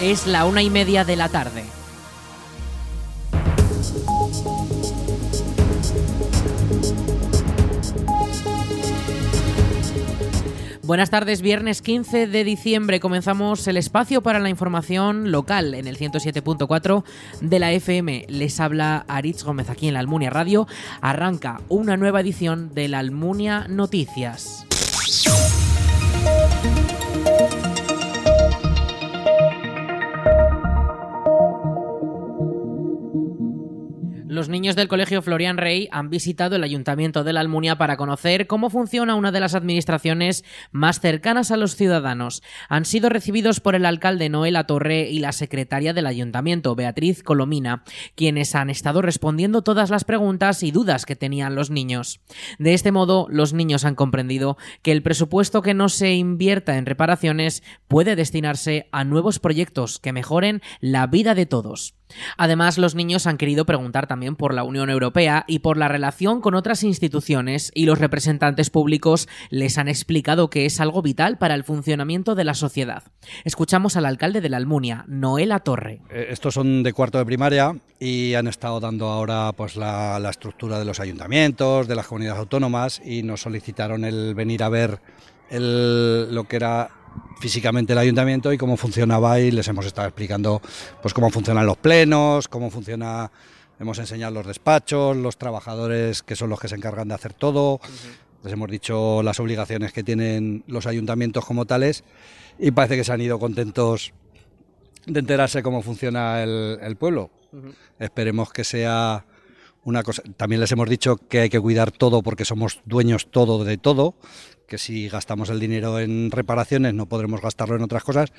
Es la una y media de la tarde. Buenas tardes, viernes 15 de diciembre comenzamos el espacio para la información local en el 107.4 de la FM. Les habla Aritz Gómez aquí en la Almunia Radio. Arranca una nueva edición de la Almunia Noticias. Los niños del Colegio Florian Rey han visitado el Ayuntamiento de la Almunia para conocer cómo funciona una de las administraciones más cercanas a los ciudadanos. Han sido recibidos por el alcalde Noel Torre y la secretaria del Ayuntamiento, Beatriz Colomina, quienes han estado respondiendo todas las preguntas y dudas que tenían los niños. De este modo, los niños han comprendido que el presupuesto que no se invierta en reparaciones puede destinarse a nuevos proyectos que mejoren la vida de todos. Además, los niños han querido preguntar también por la Unión Europea y por la relación con otras instituciones y los representantes públicos les han explicado que es algo vital para el funcionamiento de la sociedad. Escuchamos al alcalde de la Almunia, Noela Torre. Eh, estos son de cuarto de primaria y han estado dando ahora pues la, estructura de los ayuntamientos, de las comunidades autónomas y nos solicitaron el venir a ver lo que era físicamente el ayuntamiento y cómo funcionaba y les hemos estado explicando pues cómo funcionan los plenos, cómo funciona, hemos enseñado los despachos, los trabajadores que son los que se encargan de hacer todo, les hemos dicho las obligaciones que tienen los ayuntamientos como tales y parece que se han ido contentos de enterarse cómo funciona el, pueblo. Esperemos que sea una cosa. También les hemos dicho que hay que cuidar todo porque somos dueños todo de todo, que si gastamos el dinero en reparaciones no podremos gastarlo en otras cosas,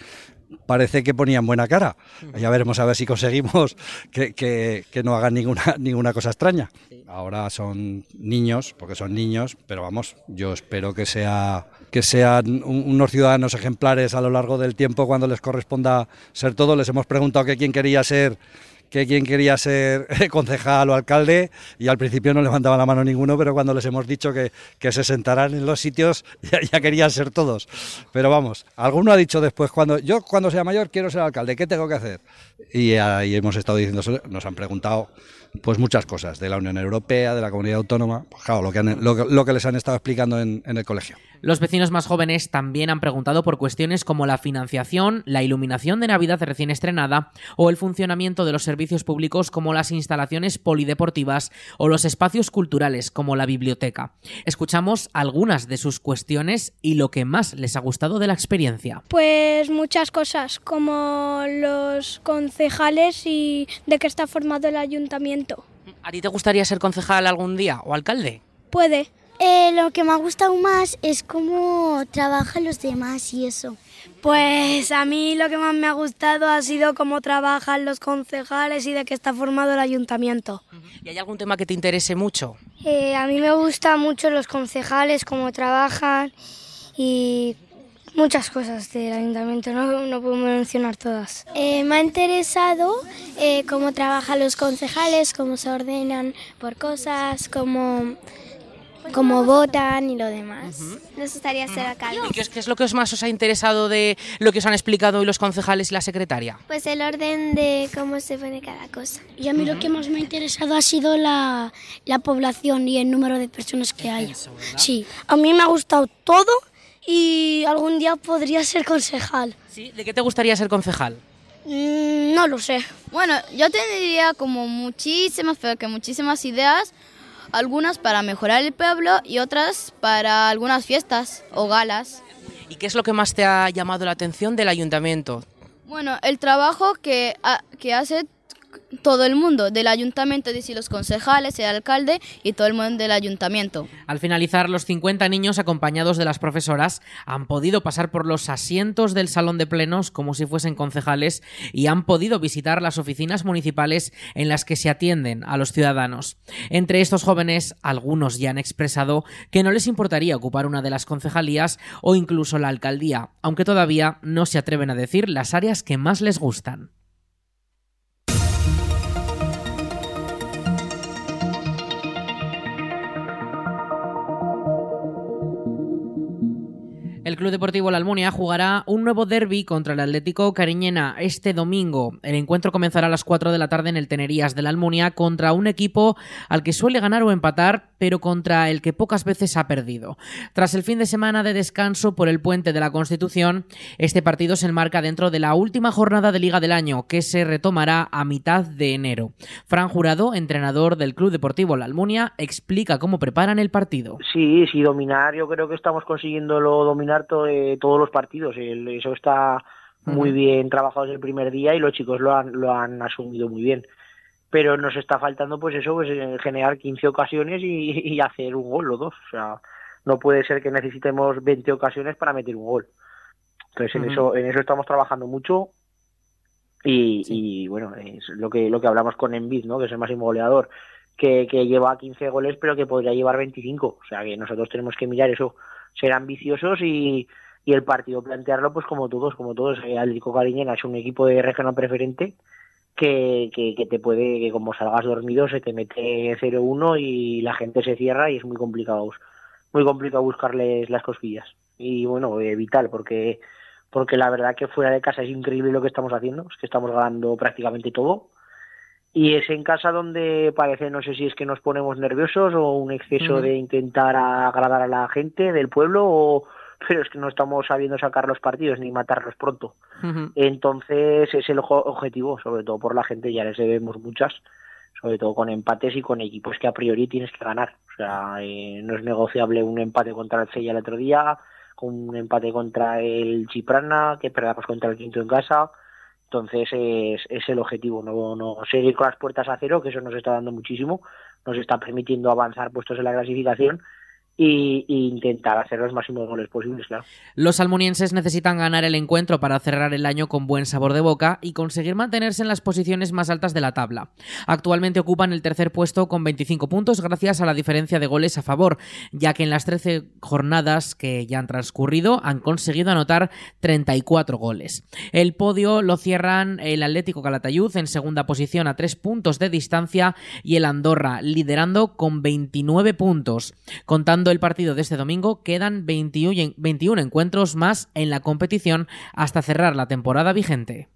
parece que ponían buena cara. Ya veremos a ver si conseguimos que, no hagan ninguna, ninguna cosa extraña. Ahora son niños, porque son niños, pero vamos, yo espero que, sea, que sean unos ciudadanos ejemplares a lo largo del tiempo cuando les corresponda ser todo. Les hemos preguntado que quién quería ser que quien quería ser concejal o alcalde y al principio no levantaba la mano ninguno, pero cuando les hemos dicho que, se sentaran en los sitios ya, querían ser todos. Pero vamos, alguno ha dicho después, cuando yo cuando sea mayor quiero ser alcalde, ¿qué tengo que hacer? Y ahí hemos estado diciendo, nos han preguntado pues muchas cosas de la Unión Europea, de la comunidad autónoma, pues claro, lo que, lo, que les han estado explicando en, en el colegio. Los vecinos más jóvenes también han preguntado por cuestiones como la financiación, la iluminación de Navidad recién estrenada o el funcionamiento de los servicios públicos como las instalaciones polideportivas o los espacios culturales como la biblioteca. Escuchamos algunas de sus cuestiones y lo que más les ha gustado de la experiencia. Pues muchas cosas, como los concejales y de qué está formado el ayuntamiento. ¿A ti te gustaría ser concejal algún día o alcalde? Puede. Eh, lo que me ha gustado más es cómo trabajan los demás y eso. Pues a mí lo que más me ha gustado ha sido cómo trabajan los concejales y de qué está formado el ayuntamiento. ¿Y hay algún tema que te interese mucho? Eh, a mí me gustan mucho los concejales, cómo trabajan y muchas cosas del ayuntamiento, no, no puedo mencionar todas. Eh, me ha interesado cómo trabajan los concejales, cómo se ordenan por cosas, cómo como votan y lo demás. Nos gustaría ser alcalde. ¿Y qué es, lo que más os ha interesado de lo que os han explicado hoy los concejales y la secretaria? Pues el orden de cómo se pone cada cosa. Y a mí lo que más me ha interesado ha sido la, la población y el número de personas que hay. sí, a mí me ha gustado todo y algún día podría ser concejal. ¿Sí? ¿De qué te gustaría ser concejal? Mm, no lo sé. Bueno, yo tendría como muchísimas, pero que muchísimas ideas algunas para mejorar el pueblo y otras para algunas fiestas o galas. ¿Y qué es lo que más te ha llamado la atención del ayuntamiento? Bueno, el trabajo que, que hace todo el mundo del ayuntamiento, decir, los concejales, el alcalde y todo el mundo del ayuntamiento. Al finalizar, los 50 niños acompañados de las profesoras han podido pasar por los asientos del salón de plenos como si fuesen concejales y han podido visitar las oficinas municipales en las que se atienden a los ciudadanos. Entre estos jóvenes, algunos ya han expresado que no les importaría ocupar una de las concejalías o incluso la alcaldía, aunque todavía no se atreven a decir las áreas que más les gustan. Club Deportivo La Almunia jugará un nuevo derby contra el Atlético Cariñena este domingo. El encuentro comenzará a las 4 de la tarde en el Tenerías de La Almunia contra un equipo al que suele ganar o empatar, pero contra el que pocas veces ha perdido. Tras el fin de semana de descanso por el puente de la Constitución, este partido se enmarca dentro de la última jornada de Liga del año, que se retomará a mitad de enero. Fran Jurado, entrenador del Club Deportivo La Almunia, explica cómo preparan el partido. Sí, sí, dominar, yo creo que estamos consiguiendo lo dominar eh, todos los partidos. eso está muy bien trabajado desde el primer día y los chicos lo han, lo han asumido muy bien. Pero nos está faltando, pues eso, pues eh, generar 15 ocasiones y, hacer un gol o dos. O sea, no puede ser que necesitemos 20 ocasiones para meter un gol. Entonces, en, eso, en eso estamos trabajando mucho. Y, bueno, es lo que, lo que hablamos con Envid, ¿no? que es el máximo goleador, que, que lleva 15 goles, pero que podría llevar 25. O sea, que nosotros tenemos que mirar eso ser ambiciosos y, y el partido plantearlo pues como todos, como todos. Eh, Atlético Cariñena es un equipo de regional preferente que, que, te puede, que como salgas dormido se te mete 0-1 y la gente se cierra y es muy complicado, muy complicado buscarles las cosquillas. Y bueno, eh, vital, porque porque la verdad que fuera de casa es increíble lo que estamos haciendo, es que estamos ganando prácticamente todo y es en casa donde parece, no sé si es que nos ponemos nerviosos o un exceso de intentar agradar a la gente del pueblo, o, pero es que no estamos sabiendo sacar los partidos ni matarlos pronto. Entonces es el objetivo, sobre todo por la gente, ya les debemos muchas, sobre todo con empates y con equipos que a priori tienes que ganar. O sea, eh, no es negociable un empate contra el Sella el otro día, con un empate contra el Chiprana, que perdamos contra el Quinto en casa entonces es, es el objetivo, no, no seguir con las puertas a cero, que eso nos está dando muchísimo, nos está permitiendo avanzar puestos en la clasificación y, intentar hacer los máximos goles posibles, claro. Los almunienses necesitan ganar el encuentro para cerrar el año con buen sabor de boca y conseguir mantenerse en las posiciones más altas de la tabla. Actualmente ocupan el tercer puesto con 25 puntos gracias a la diferencia de goles a favor, ya que en las 13 jornadas que ya han transcurrido han conseguido anotar 34 goles. El podio lo cierran el Atlético Calatayud en segunda posición a 3 puntos de distancia y el Andorra liderando con 29 puntos, contando el partido de este domingo, quedan 21, 21 encuentros más en la competición hasta cerrar la temporada vigente.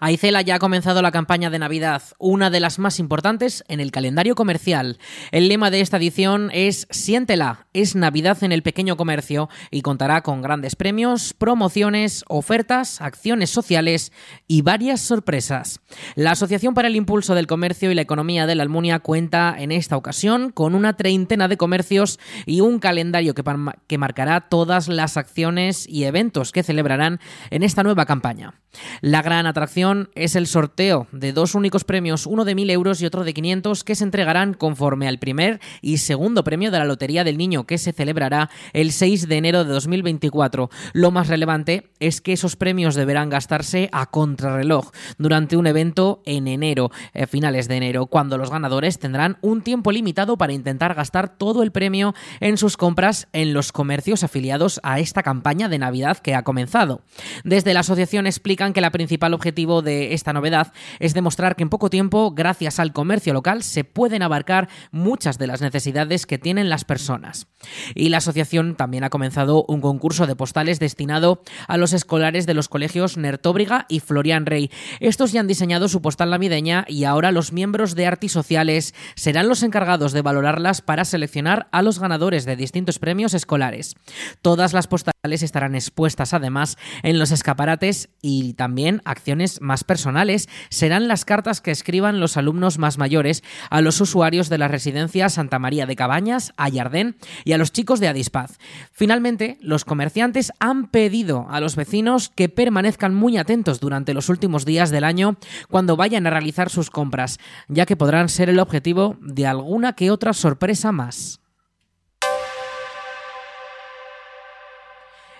Aicela ya ha comenzado la campaña de Navidad, una de las más importantes en el calendario comercial. El lema de esta edición es Siéntela, es Navidad en el pequeño comercio y contará con grandes premios, promociones, ofertas, acciones sociales y varias sorpresas. La Asociación para el Impulso del Comercio y la Economía de la Almunia cuenta en esta ocasión con una treintena de comercios y un calendario que, que marcará todas las acciones y eventos que celebrarán en esta nueva campaña. La gran atracción es el sorteo de dos únicos premios, uno de 1.000 euros y otro de 500, que se entregarán conforme al primer y segundo premio de la Lotería del Niño, que se celebrará el 6 de enero de 2024. Lo más relevante es que esos premios deberán gastarse a contrarreloj durante un evento en enero, eh, finales de enero, cuando los ganadores tendrán un tiempo limitado para intentar gastar todo el premio en sus compras en los comercios afiliados a esta campaña de Navidad que ha comenzado. Desde la asociación explica que el principal objetivo de esta novedad es demostrar que en poco tiempo, gracias al comercio local, se pueden abarcar muchas de las necesidades que tienen las personas. Y la asociación también ha comenzado un concurso de postales destinado a los escolares de los colegios Nertóbriga y Florian Rey. Estos ya han diseñado su postal navideña y ahora los miembros de Artis Sociales serán los encargados de valorarlas para seleccionar a los ganadores de distintos premios escolares. Todas las postales estarán expuestas además en los escaparates y también acciones más personales serán las cartas que escriban los alumnos más mayores a los usuarios de la residencia Santa María de Cabañas, Ayardén y a los chicos de Adispaz. Finalmente, los comerciantes han pedido a los vecinos que permanezcan muy atentos durante los últimos días del año cuando vayan a realizar sus compras, ya que podrán ser el objetivo de alguna que otra sorpresa más.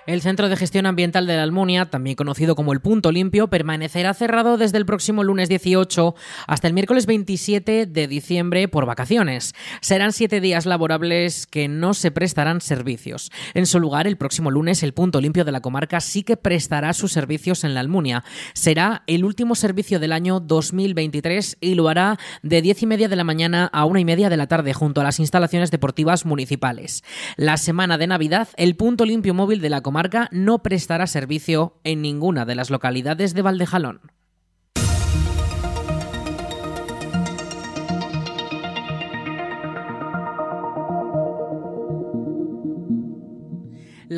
El Centro de Gestión Ambiental de la Almunia, también conocido como el Punto Limpio, permanecerá cerrado desde el próximo lunes 18 hasta el miércoles 27 de diciembre por vacaciones. Serán siete días laborables que no se prestarán servicios. En su lugar, el próximo lunes, el Punto Limpio de la comarca sí que prestará sus servicios en la Almunia. Será el último servicio del año 2023 y lo hará de 10 y media de la mañana a una y media de la tarde junto a las instalaciones deportivas municipales. La semana de Navidad, el Punto Limpio móvil de la comarca marca no prestará servicio en ninguna de las localidades de Valdejalón.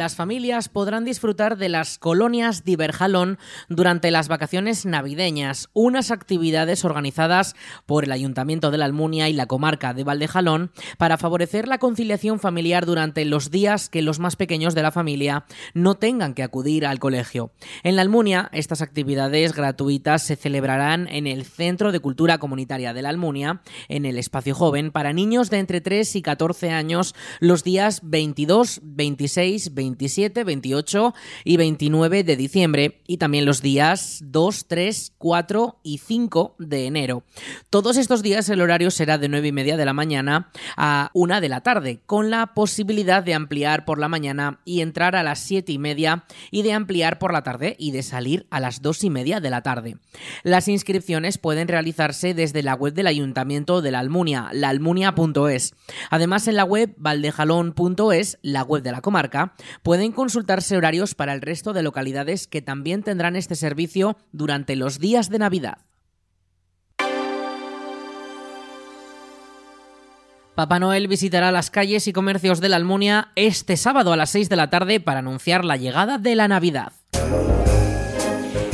Las familias podrán disfrutar de las colonias de Iberjalón durante las vacaciones navideñas, unas actividades organizadas por el Ayuntamiento de la Almunia y la comarca de Valdejalón para favorecer la conciliación familiar durante los días que los más pequeños de la familia no tengan que acudir al colegio. En la Almunia, estas actividades gratuitas se celebrarán en el Centro de Cultura Comunitaria de la Almunia, en el Espacio Joven, para niños de entre 3 y 14 años los días 22, 26, 27, 28 y 29 de diciembre y también los días 2, 3, 4 y 5 de enero. Todos estos días el horario será de 9 y media de la mañana a 1 de la tarde, con la posibilidad de ampliar por la mañana y entrar a las 7 y media y de ampliar por la tarde y de salir a las 2 y media de la tarde. Las inscripciones pueden realizarse desde la web del Ayuntamiento de la Almunia, laalmunia.es. Además, en la web valdejalón.es, la web de la comarca, pueden consultarse horarios para el resto de localidades que también tendrán este servicio durante los días de Navidad. Papá Noel visitará las calles y comercios de la Almunia este sábado a las 6 de la tarde para anunciar la llegada de la Navidad.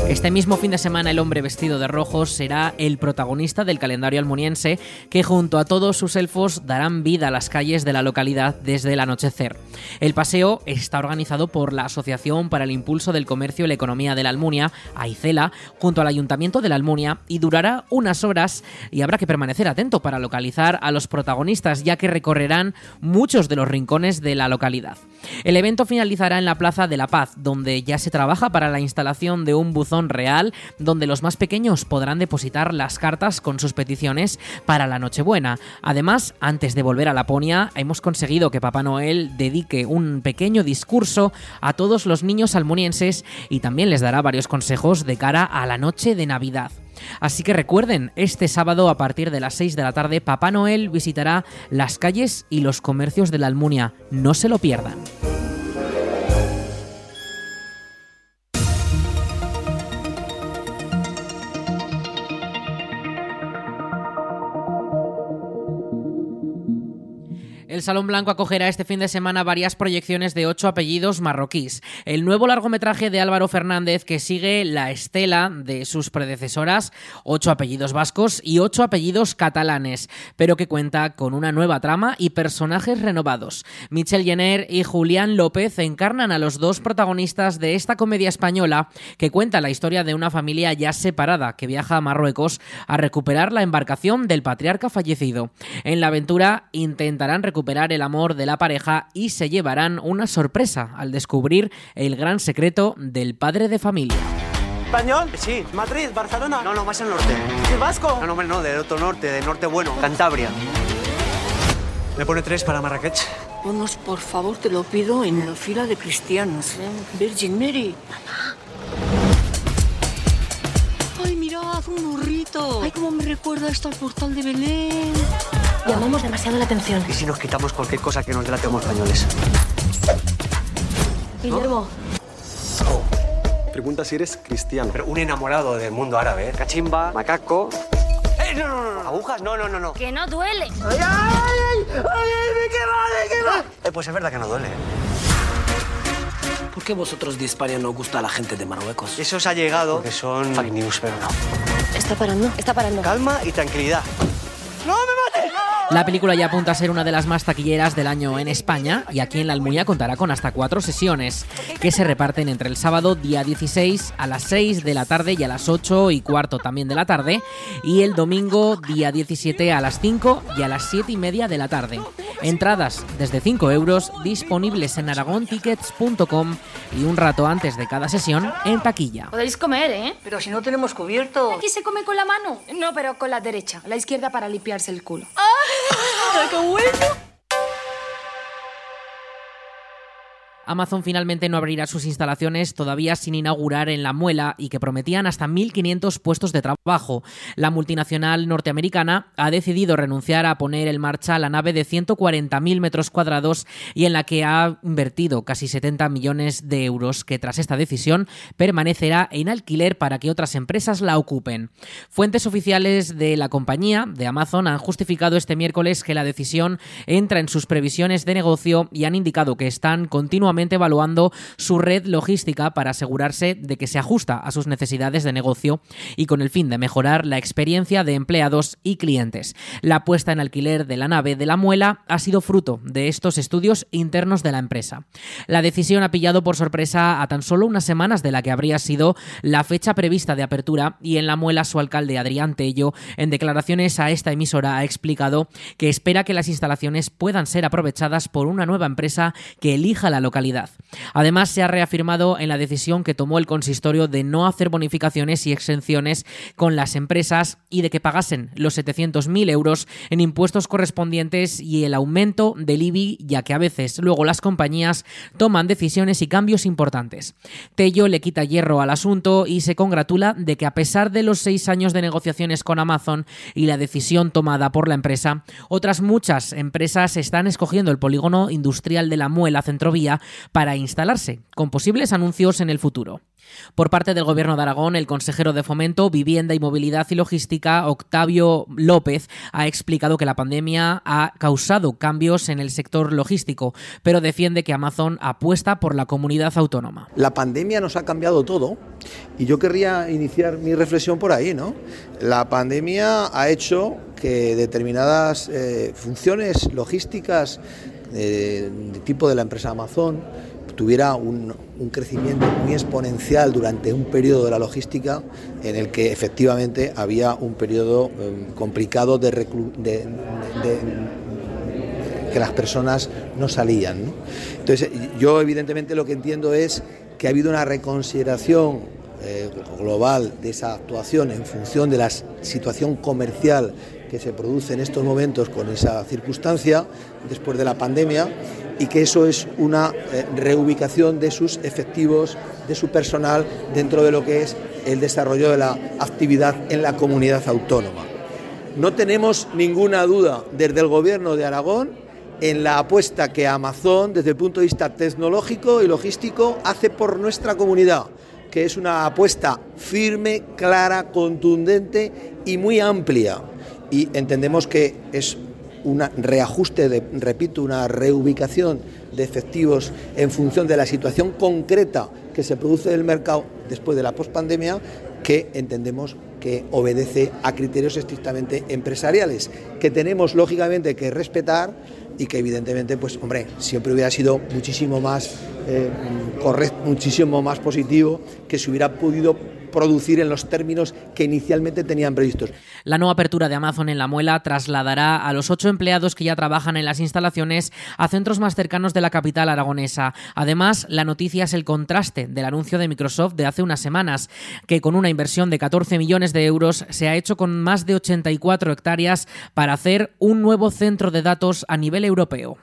Este mismo fin de semana el hombre vestido de rojo será el protagonista del calendario almuniense que junto a todos sus elfos darán vida a las calles de la localidad desde el anochecer. El paseo está organizado por la Asociación para el Impulso del Comercio y la Economía de la Almunia, AICELA, junto al Ayuntamiento de la Almunia y durará unas horas y habrá que permanecer atento para localizar a los protagonistas ya que recorrerán muchos de los rincones de la localidad. El evento finalizará en la Plaza de la Paz, donde ya se trabaja para la instalación de un buzón real donde los más pequeños podrán depositar las cartas con sus peticiones para la Nochebuena. Además, antes de volver a Laponia, hemos conseguido que Papá Noel dedique un pequeño discurso a todos los niños almunienses y también les dará varios consejos de cara a la noche de Navidad. Así que recuerden, este sábado a partir de las 6 de la tarde Papá Noel visitará las calles y los comercios de la Almunia. No se lo pierdan. El Salón Blanco acogerá este fin de semana varias proyecciones de ocho apellidos marroquíes. El nuevo largometraje de Álvaro Fernández que sigue la estela de sus predecesoras, ocho apellidos vascos y ocho apellidos catalanes, pero que cuenta con una nueva trama y personajes renovados. Michel Jenner y Julián López encarnan a los dos protagonistas de esta comedia española que cuenta la historia de una familia ya separada que viaja a Marruecos a recuperar la embarcación del patriarca fallecido. En la aventura intentarán recuperar el amor de la pareja y se llevarán una sorpresa al descubrir el gran secreto del padre de familia. ¿Español? Sí. ¿Madrid? ¿Barcelona? No, no, más al norte. ¿De vasco? No, no, no, del otro norte, del norte bueno, Cantabria. ¿Me pone tres para Marrakech? Ponos, por favor, te lo pido, en la fila de cristianos. Virgin Mary. ¡Ay, mirad, un burrito! ¡Ay, cómo me recuerda esto al portal de Belén! Llamamos demasiado la atención. ¿Y si nos quitamos cualquier cosa que nos delate como españoles? Guillermo. Pregunta si eres cristiano. Pero un enamorado del mundo árabe, ¿eh? Cachimba, macaco... ¡Eh, no, no, no! ¿Agujas? No, no, no, no. Que no duele. ¡Ay, ay, ay! ¡Ay, ay, qué va, qué va! Eh, pues es verdad que no duele. ¿Por qué vosotros de España no gusta a la gente de Marruecos? Eso os ha llegado que son fake news, pero no. Está parando, está parando. Calma y tranquilidad. La película ya apunta a ser una de las más taquilleras del año en España y aquí en la Almunia contará con hasta cuatro sesiones que se reparten entre el sábado día 16 a las 6 de la tarde y a las 8 y cuarto también de la tarde y el domingo día 17 a las 5 y a las 7 y media de la tarde. Entradas desde 5 euros disponibles en aragontickets.com y un rato antes de cada sesión en taquilla. Podéis comer, ¿eh? Pero si no tenemos cubierto. Aquí se come con la mano. No, pero con la derecha. La izquierda para limpiarse el culo. ¡Ay, qué bueno! Amazon finalmente no abrirá sus instalaciones todavía sin inaugurar en La Muela y que prometían hasta 1.500 puestos de trabajo. La multinacional norteamericana ha decidido renunciar a poner en marcha la nave de 140.000 metros cuadrados y en la que ha invertido casi 70 millones de euros, que tras esta decisión permanecerá en alquiler para que otras empresas la ocupen. Fuentes oficiales de la compañía, de Amazon, han justificado este miércoles que la decisión entra en sus previsiones de negocio y han indicado que están continuamente evaluando su red logística para asegurarse de que se ajusta a sus necesidades de negocio y con el fin de mejorar la experiencia de empleados y clientes. La puesta en alquiler de la nave de la muela ha sido fruto de estos estudios internos de la empresa. La decisión ha pillado por sorpresa a tan solo unas semanas de la que habría sido la fecha prevista de apertura y en la muela su alcalde Adrián Tello en declaraciones a esta emisora ha explicado que espera que las instalaciones puedan ser aprovechadas por una nueva empresa que elija la localidad Además, se ha reafirmado en la decisión que tomó el consistorio de no hacer bonificaciones y exenciones con las empresas y de que pagasen los 700.000 euros en impuestos correspondientes y el aumento del IBI, ya que a veces luego las compañías toman decisiones y cambios importantes. Tello le quita hierro al asunto y se congratula de que a pesar de los seis años de negociaciones con Amazon y la decisión tomada por la empresa, otras muchas empresas están escogiendo el polígono industrial de la Muela Centrovía para instalarse, con posibles anuncios en el futuro. Por parte del Gobierno de Aragón, el consejero de Fomento, Vivienda y Movilidad y Logística, Octavio López, ha explicado que la pandemia ha causado cambios en el sector logístico, pero defiende que Amazon apuesta por la comunidad autónoma. La pandemia nos ha cambiado todo y yo querría iniciar mi reflexión por ahí, ¿no? La pandemia ha hecho que determinadas eh, funciones logísticas de, tipo de la empresa Amazon tuviera un, crecimiento muy exponencial durante un periodo de la logística en el que efectivamente había un periodo em, complicado de, que las personas no salían. Entonces, yo evidentemente lo que entiendo es que ha habido una reconsideración eh, global de esa actuación en función de la situación comercial que se produce en estos momentos con esa circunstancia después de la pandemia y que eso es una eh, reubicación de sus efectivos, de su personal dentro de lo que es el desarrollo de la actividad en la comunidad autónoma. No tenemos ninguna duda desde el Gobierno de Aragón en la apuesta que Amazon, desde el punto de vista tecnológico y logístico, hace por nuestra comunidad, que es una apuesta firme, clara, contundente y muy amplia y entendemos que es un reajuste, de, repito, una reubicación de efectivos en función de la situación concreta que se produce en el mercado después de la pospandemia, que entendemos que obedece a criterios estrictamente empresariales, que tenemos lógicamente que respetar y que evidentemente, pues hombre, siempre hubiera sido muchísimo más eh, correcto, muchísimo más positivo que se hubiera podido producir en los términos que inicialmente tenían previstos. La nueva apertura de Amazon en La Muela trasladará a los ocho empleados que ya trabajan en las instalaciones a centros más cercanos de la capital aragonesa. Además, la noticia es el contraste del anuncio de Microsoft de hace unas semanas, que con una inversión de 14 millones de euros se ha hecho con más de 84 hectáreas para hacer un nuevo centro de datos a nivel europeo.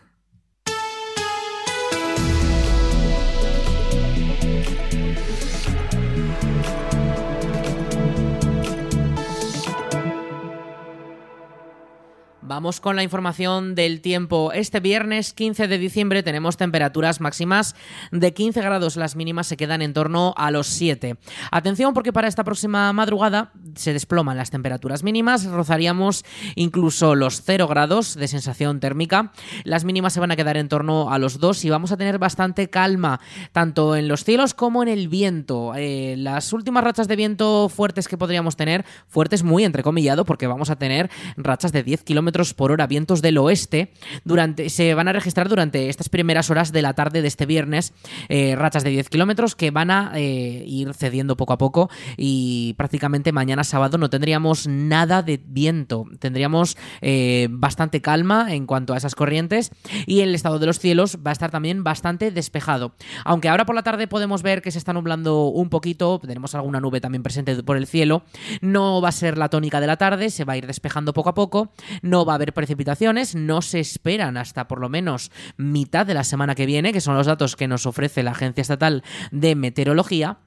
Vamos con la información del tiempo. Este viernes 15 de diciembre tenemos temperaturas máximas de 15 grados, las mínimas se quedan en torno a los 7. Atención porque para esta próxima madrugada se desploman las temperaturas mínimas, rozaríamos incluso los 0 grados de sensación térmica, las mínimas se van a quedar en torno a los 2 y vamos a tener bastante calma, tanto en los cielos como en el viento. Eh, las últimas rachas de viento fuertes que podríamos tener, fuertes muy entrecomillado porque vamos a tener rachas de 10 kilómetros por hora, vientos del oeste. Durante, se van a registrar durante estas primeras horas de la tarde de este viernes eh, rachas de 10 kilómetros que van a eh, ir cediendo poco a poco y prácticamente mañana sábado no tendríamos nada de viento. Tendríamos eh, bastante calma en cuanto a esas corrientes y el estado de los cielos va a estar también bastante despejado. Aunque ahora por la tarde podemos ver que se está nublando un poquito, tenemos alguna nube también presente por el cielo, no va a ser la tónica de la tarde, se va a ir despejando poco a poco, no va a haber precipitaciones, no se esperan hasta por lo menos mitad de la semana que viene, que son los datos que nos ofrece la Agencia Estatal de Meteorología.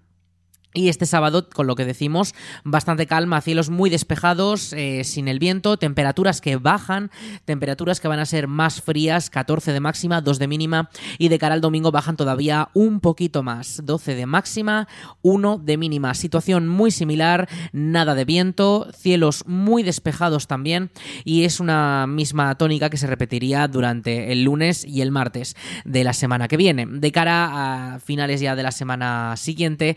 Y este sábado, con lo que decimos, bastante calma, cielos muy despejados, eh, sin el viento, temperaturas que bajan, temperaturas que van a ser más frías, 14 de máxima, 2 de mínima, y de cara al domingo bajan todavía un poquito más, 12 de máxima, 1 de mínima. Situación muy similar, nada de viento, cielos muy despejados también, y es una misma tónica que se repetiría durante el lunes y el martes de la semana que viene. De cara a finales ya de la semana siguiente,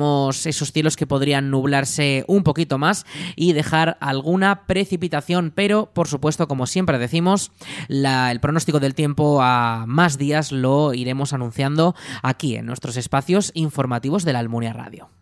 esos cielos que podrían nublarse un poquito más y dejar alguna precipitación, pero por supuesto, como siempre decimos, el pronóstico del tiempo a más días lo iremos anunciando aquí en nuestros espacios informativos de la Almunia Radio.